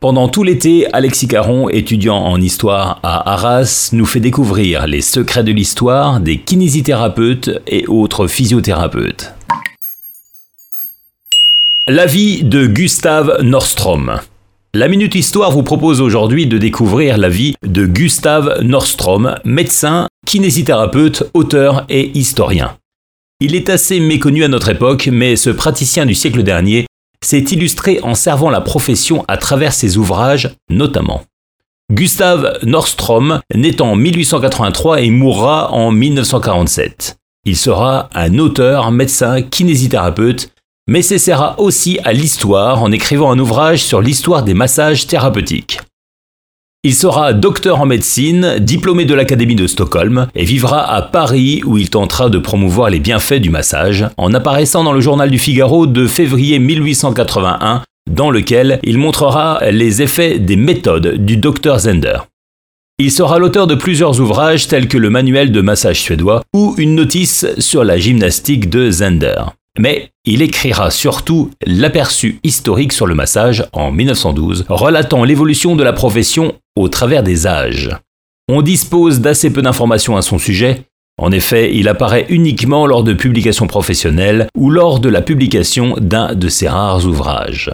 Pendant tout l'été, Alexis Caron, étudiant en histoire à Arras, nous fait découvrir les secrets de l'histoire des kinésithérapeutes et autres physiothérapeutes. La vie de Gustave Nordstrom. La Minute Histoire vous propose aujourd'hui de découvrir la vie de Gustave Nordstrom, médecin, kinésithérapeute, auteur et historien. Il est assez méconnu à notre époque, mais ce praticien du siècle dernier s'est illustré en servant la profession à travers ses ouvrages notamment. Gustave Nordstrom naît en 1883 et mourra en 1947. Il sera un auteur, médecin, kinésithérapeute, mais s'essaiera aussi à l'histoire en écrivant un ouvrage sur l'histoire des massages thérapeutiques. Il sera docteur en médecine, diplômé de l'Académie de Stockholm, et vivra à Paris où il tentera de promouvoir les bienfaits du massage, en apparaissant dans le journal du Figaro de février 1881, dans lequel il montrera les effets des méthodes du docteur Zender. Il sera l'auteur de plusieurs ouvrages tels que le manuel de massage suédois ou une notice sur la gymnastique de Zender. Mais il écrira surtout l'aperçu historique sur le massage en 1912, relatant l'évolution de la profession au travers des âges. On dispose d'assez peu d'informations à son sujet. En effet, il apparaît uniquement lors de publications professionnelles ou lors de la publication d'un de ses rares ouvrages.